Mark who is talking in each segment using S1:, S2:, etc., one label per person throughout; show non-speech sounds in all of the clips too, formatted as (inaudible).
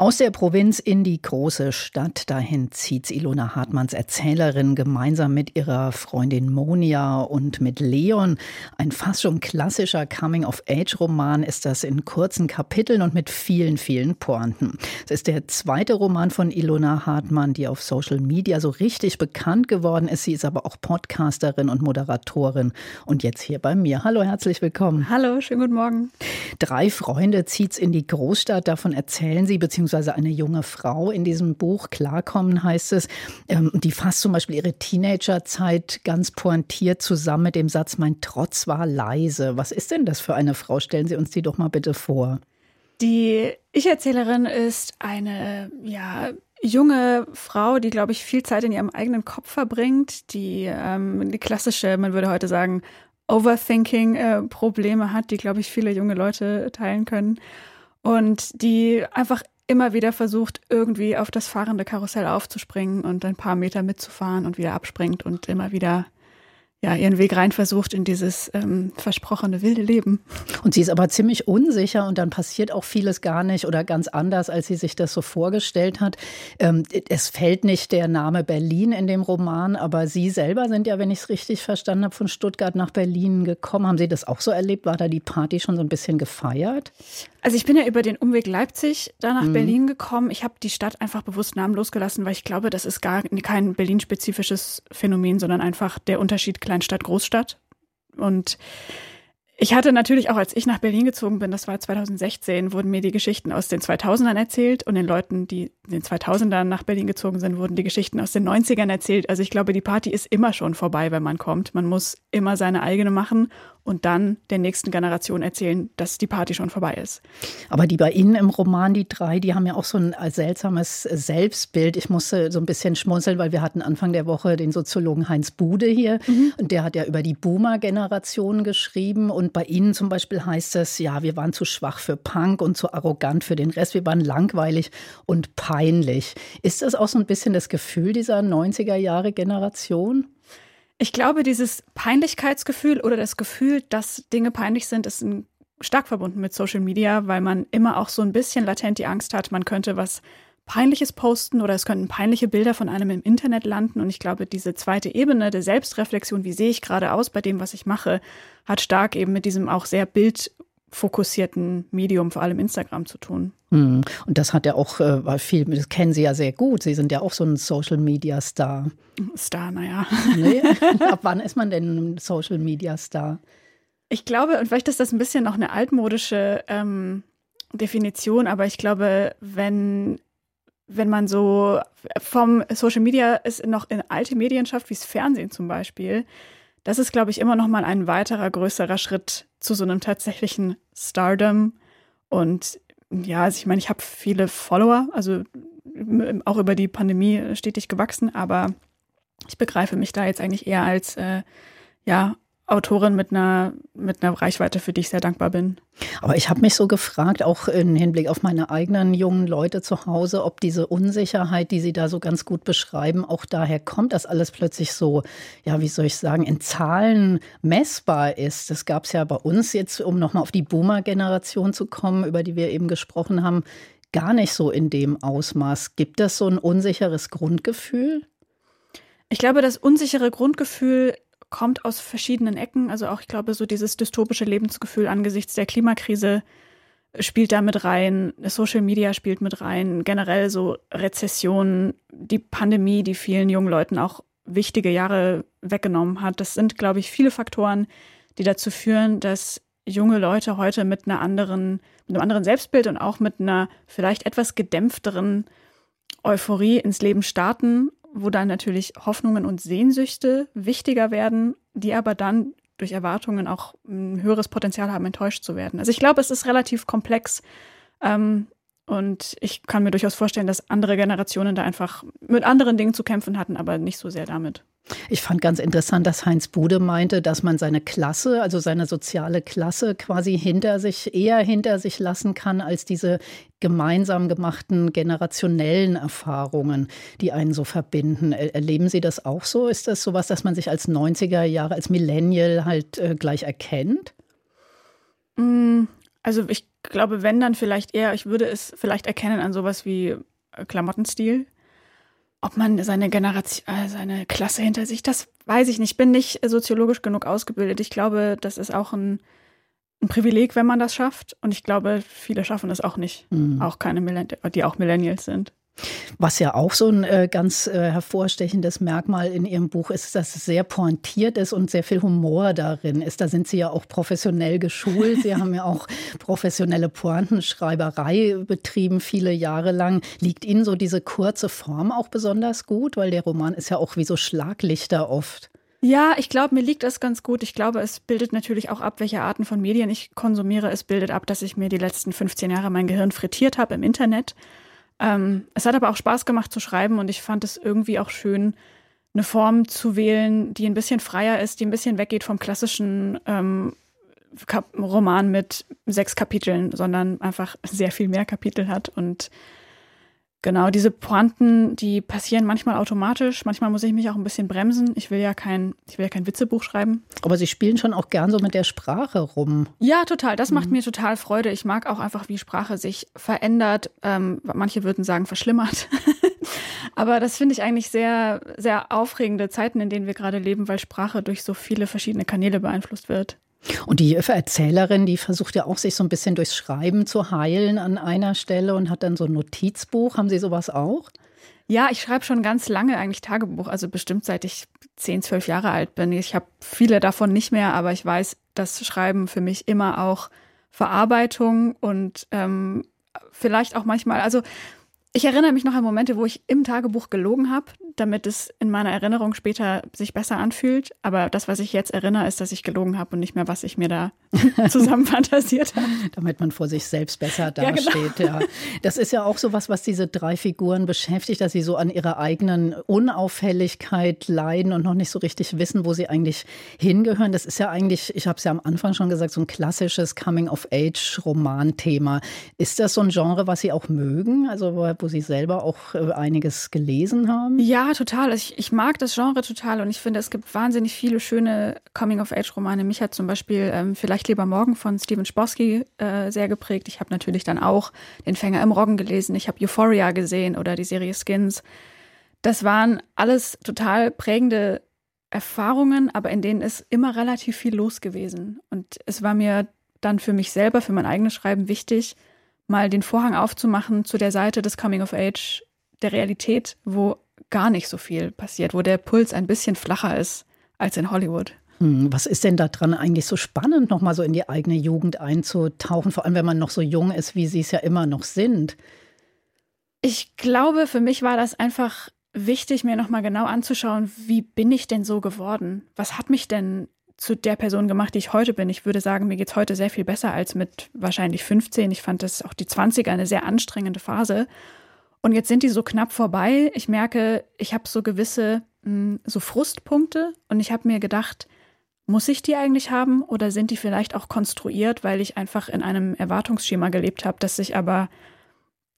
S1: aus der Provinz in die große Stadt, dahin zieht Ilona Hartmanns Erzählerin gemeinsam mit ihrer Freundin Monia und mit Leon. Ein fast schon klassischer Coming-of-Age-Roman ist das in kurzen Kapiteln und mit vielen, vielen Pointen. Es ist der zweite Roman von Ilona Hartmann, die auf Social Media so richtig bekannt geworden ist. Sie ist aber auch Podcasterin und Moderatorin und jetzt hier bei mir. Hallo, herzlich willkommen.
S2: Hallo, schönen guten Morgen.
S1: Drei Freunde zieht's in die Großstadt, davon erzählen Sie, beziehungsweise beziehungsweise eine junge Frau in diesem Buch, Klarkommen heißt es, ähm, die fasst zum Beispiel ihre Teenagerzeit ganz pointiert zusammen mit dem Satz, mein Trotz war leise. Was ist denn das für eine Frau? Stellen Sie uns die doch mal bitte vor.
S2: Die Ich-Erzählerin ist eine, ja, junge Frau, die, glaube ich, viel Zeit in ihrem eigenen Kopf verbringt, die ähm, die klassische, man würde heute sagen, Overthinking-Probleme äh, hat, die, glaube ich, viele junge Leute teilen können. Und die einfach immer wieder versucht, irgendwie auf das fahrende Karussell aufzuspringen und ein paar Meter mitzufahren und wieder abspringt und immer wieder ja, ihren Weg rein versucht in dieses ähm, versprochene wilde Leben.
S1: Und sie ist aber ziemlich unsicher und dann passiert auch vieles gar nicht oder ganz anders, als sie sich das so vorgestellt hat. Ähm, es fällt nicht der Name Berlin in dem Roman, aber Sie selber sind ja, wenn ich es richtig verstanden habe, von Stuttgart nach Berlin gekommen. Haben Sie das auch so erlebt? War da die Party schon so ein bisschen gefeiert?
S2: Also ich bin ja über den Umweg Leipzig da nach mhm. Berlin gekommen. Ich habe die Stadt einfach bewusst namenlos gelassen, weil ich glaube, das ist gar kein Berlin-spezifisches Phänomen, sondern einfach der Unterschied Kleinstadt, Großstadt. Und ich hatte natürlich auch, als ich nach Berlin gezogen bin, das war 2016, wurden mir die Geschichten aus den 2000ern erzählt und den Leuten, die in den 2000ern nach Berlin gezogen sind, wurden die Geschichten aus den 90ern erzählt. Also ich glaube, die Party ist immer schon vorbei, wenn man kommt. Man muss immer seine eigene machen und dann der nächsten Generation erzählen, dass die Party schon vorbei ist.
S1: Aber die bei Ihnen im Roman, die drei, die haben ja auch so ein seltsames Selbstbild. Ich musste so ein bisschen schmunzeln, weil wir hatten Anfang der Woche den Soziologen Heinz Bude hier mhm. und der hat ja über die Boomer-Generation geschrieben und bei Ihnen zum Beispiel heißt es, ja, wir waren zu schwach für Punk und zu arrogant für den Rest. Wir waren langweilig und peinlich. Ist das auch so ein bisschen das Gefühl dieser 90er Jahre Generation?
S2: Ich glaube, dieses Peinlichkeitsgefühl oder das Gefühl, dass Dinge peinlich sind, ist stark verbunden mit Social Media, weil man immer auch so ein bisschen latent die Angst hat, man könnte was Peinliches posten oder es könnten peinliche Bilder von einem im Internet landen. Und ich glaube, diese zweite Ebene der Selbstreflexion, wie sehe ich gerade aus bei dem, was ich mache, hat stark eben mit diesem auch sehr Bild fokussierten Medium, vor allem Instagram, zu tun.
S1: Hm. Und das hat ja auch äh, viel, das kennen Sie ja sehr gut. Sie sind ja auch so ein Social Media Star.
S2: Star, naja.
S1: Nee? (laughs) Ab wann ist man denn ein Social Media Star?
S2: Ich glaube, und vielleicht ist das ein bisschen noch eine altmodische ähm, Definition, aber ich glaube, wenn, wenn man so vom Social Media ist noch in alte Medien schafft, wie das Fernsehen zum Beispiel, das ist, glaube ich, immer noch mal ein weiterer größerer Schritt zu so einem tatsächlichen Stardom. Und ja, also ich meine, ich habe viele Follower, also auch über die Pandemie stetig gewachsen, aber ich begreife mich da jetzt eigentlich eher als äh, ja Autorin mit einer, mit einer Reichweite, für die ich sehr dankbar bin.
S1: Aber ich habe mich so gefragt, auch im Hinblick auf meine eigenen jungen Leute zu Hause, ob diese Unsicherheit, die Sie da so ganz gut beschreiben, auch daher kommt, dass alles plötzlich so, ja, wie soll ich sagen, in Zahlen messbar ist. Das gab es ja bei uns jetzt, um nochmal auf die Boomer-Generation zu kommen, über die wir eben gesprochen haben, gar nicht so in dem Ausmaß. Gibt es so ein unsicheres Grundgefühl?
S2: Ich glaube, das unsichere Grundgefühl kommt aus verschiedenen Ecken. Also auch, ich glaube, so dieses dystopische Lebensgefühl angesichts der Klimakrise spielt da mit rein, Social Media spielt mit rein, generell so Rezession, die Pandemie, die vielen jungen Leuten auch wichtige Jahre weggenommen hat. Das sind, glaube ich, viele Faktoren, die dazu führen, dass junge Leute heute mit einer anderen, mit einem anderen Selbstbild und auch mit einer vielleicht etwas gedämpfteren Euphorie ins Leben starten wo dann natürlich Hoffnungen und Sehnsüchte wichtiger werden, die aber dann durch Erwartungen auch ein höheres Potenzial haben, enttäuscht zu werden. Also ich glaube, es ist relativ komplex. Ähm, und ich kann mir durchaus vorstellen, dass andere Generationen da einfach mit anderen Dingen zu kämpfen hatten, aber nicht so sehr damit.
S1: Ich fand ganz interessant, dass Heinz Bude meinte, dass man seine Klasse, also seine soziale Klasse quasi hinter sich, eher hinter sich lassen kann, als diese gemeinsam gemachten generationellen Erfahrungen, die einen so verbinden. Erleben Sie das auch so? Ist das sowas, dass man sich als 90er Jahre, als Millennial halt äh, gleich erkennt?
S2: Mm, also ich glaube, wenn dann vielleicht eher, ich würde es vielleicht erkennen an sowas wie äh, Klamottenstil. Ob man seine Generation, äh, seine Klasse hinter sich, das weiß ich nicht. Ich bin nicht soziologisch genug ausgebildet. Ich glaube, das ist auch ein, ein Privileg, wenn man das schafft. Und ich glaube, viele schaffen es auch nicht. Mhm. Auch keine Millennials, die auch Millennials sind.
S1: Was ja auch so ein äh, ganz äh, hervorstechendes Merkmal in Ihrem Buch ist, dass es sehr pointiert ist und sehr viel Humor darin ist. Da sind Sie ja auch professionell geschult. Sie haben ja auch professionelle Pointenschreiberei betrieben, viele Jahre lang. Liegt Ihnen so diese kurze Form auch besonders gut? Weil der Roman ist ja auch wie so Schlaglichter oft.
S2: Ja, ich glaube, mir liegt das ganz gut. Ich glaube, es bildet natürlich auch ab, welche Arten von Medien ich konsumiere. Es bildet ab, dass ich mir die letzten 15 Jahre mein Gehirn frittiert habe im Internet ähm, es hat aber auch Spaß gemacht zu schreiben und ich fand es irgendwie auch schön, eine Form zu wählen, die ein bisschen freier ist, die ein bisschen weggeht vom klassischen ähm, Roman mit sechs Kapiteln, sondern einfach sehr viel mehr Kapitel hat und Genau, diese Pointen, die passieren manchmal automatisch. Manchmal muss ich mich auch ein bisschen bremsen. Ich will ja kein, ich will ja kein Witzebuch schreiben.
S1: Aber Sie spielen schon auch gern so mit der Sprache rum.
S2: Ja, total. Das mhm. macht mir total Freude. Ich mag auch einfach, wie Sprache sich verändert. Ähm, manche würden sagen, verschlimmert. (laughs) Aber das finde ich eigentlich sehr, sehr aufregende Zeiten, in denen wir gerade leben, weil Sprache durch so viele verschiedene Kanäle beeinflusst wird.
S1: Und die Erzählerin, die versucht ja auch, sich so ein bisschen durchs Schreiben zu heilen an einer Stelle und hat dann so ein Notizbuch. Haben Sie sowas auch?
S2: Ja, ich schreibe schon ganz lange eigentlich Tagebuch, also bestimmt seit ich zehn, zwölf Jahre alt bin. Ich habe viele davon nicht mehr, aber ich weiß, dass Schreiben für mich immer auch Verarbeitung und ähm, vielleicht auch manchmal, also ich erinnere mich noch an Momente, wo ich im Tagebuch gelogen habe, damit es in meiner Erinnerung später sich besser anfühlt. Aber das, was ich jetzt erinnere, ist, dass ich gelogen habe und nicht mehr, was ich mir da (laughs) zusammen fantasiert habe.
S1: Damit man vor sich selbst besser dasteht. Ja, genau. ja. Das ist ja auch so was, was diese drei Figuren beschäftigt, dass sie so an ihrer eigenen Unauffälligkeit leiden und noch nicht so richtig wissen, wo sie eigentlich hingehören. Das ist ja eigentlich, ich habe es ja am Anfang schon gesagt, so ein klassisches Coming-of-Age-Roman-Thema. Ist das so ein Genre, was Sie auch mögen? Also wo Sie selber auch äh, einiges gelesen haben?
S2: Ja, total. Ich, ich mag das Genre total und ich finde, es gibt wahnsinnig viele schöne Coming-of-Age-Romane. Mich hat zum Beispiel ähm, Vielleicht lieber morgen von Steven Sporsky äh, sehr geprägt. Ich habe natürlich dann auch Den Fänger im Roggen gelesen. Ich habe Euphoria gesehen oder die Serie Skins. Das waren alles total prägende Erfahrungen, aber in denen ist immer relativ viel los gewesen. Und es war mir dann für mich selber, für mein eigenes Schreiben wichtig, mal den Vorhang aufzumachen zu der Seite des Coming of Age, der Realität, wo gar nicht so viel passiert, wo der Puls ein bisschen flacher ist als in Hollywood.
S1: Hm, was ist denn da dran eigentlich so spannend, nochmal so in die eigene Jugend einzutauchen, vor allem wenn man noch so jung ist, wie Sie es ja immer noch sind?
S2: Ich glaube, für mich war das einfach wichtig, mir nochmal genau anzuschauen, wie bin ich denn so geworden? Was hat mich denn zu der Person gemacht, die ich heute bin. Ich würde sagen, mir geht es heute sehr viel besser als mit wahrscheinlich 15. Ich fand das auch die 20er eine sehr anstrengende Phase. Und jetzt sind die so knapp vorbei. Ich merke, ich habe so gewisse hm, so Frustpunkte und ich habe mir gedacht, muss ich die eigentlich haben oder sind die vielleicht auch konstruiert, weil ich einfach in einem Erwartungsschema gelebt habe, das sich aber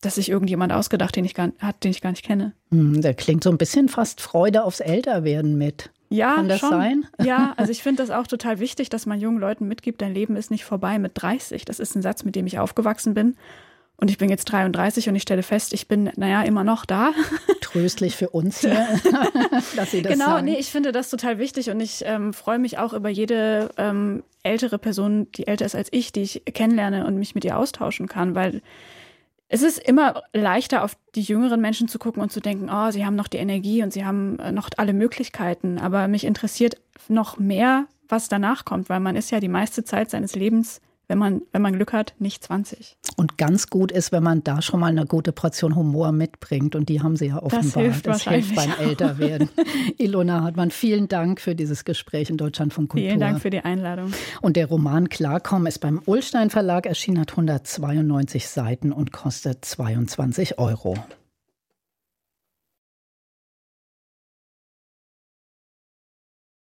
S2: dass sich irgendjemand ausgedacht den ich gar, hat, den ich gar nicht kenne.
S1: Hm, der klingt so ein bisschen fast Freude aufs Älterwerden mit.
S2: Ja,
S1: Kann das
S2: schon.
S1: sein? (laughs)
S2: Ja, also ich finde das auch total wichtig, dass man jungen Leuten mitgibt, dein Leben ist nicht vorbei mit 30. Das ist ein Satz, mit dem ich aufgewachsen bin. Und ich bin jetzt 33 und ich stelle fest, ich bin, naja, immer noch da. (laughs)
S1: Tröstlich für uns hier, (laughs) dass Sie das
S2: Genau,
S1: sagen.
S2: nee, ich finde das total wichtig und ich ähm, freue mich auch über jede ähm, ältere Person, die älter ist als ich, die ich kennenlerne und mich mit ihr austauschen kann, weil es ist immer leichter, auf die jüngeren Menschen zu gucken und zu denken, oh, sie haben noch die Energie und sie haben äh, noch alle Möglichkeiten. Aber mich interessiert noch mehr, was danach kommt, weil man ist ja die meiste Zeit seines Lebens wenn man, wenn man Glück hat, nicht 20.
S1: Und ganz gut ist, wenn man da schon mal eine gute Portion Humor mitbringt. Und die haben Sie ja offenbar. Das
S2: hilft,
S1: das hilft beim Älterwerden. (laughs) Ilona Hartmann, vielen Dank für dieses Gespräch in Deutschland von Kultur.
S2: Vielen Dank für die Einladung.
S1: Und der Roman Klarkommen ist beim Ullstein Verlag erschienen, hat 192 Seiten und kostet 22 Euro.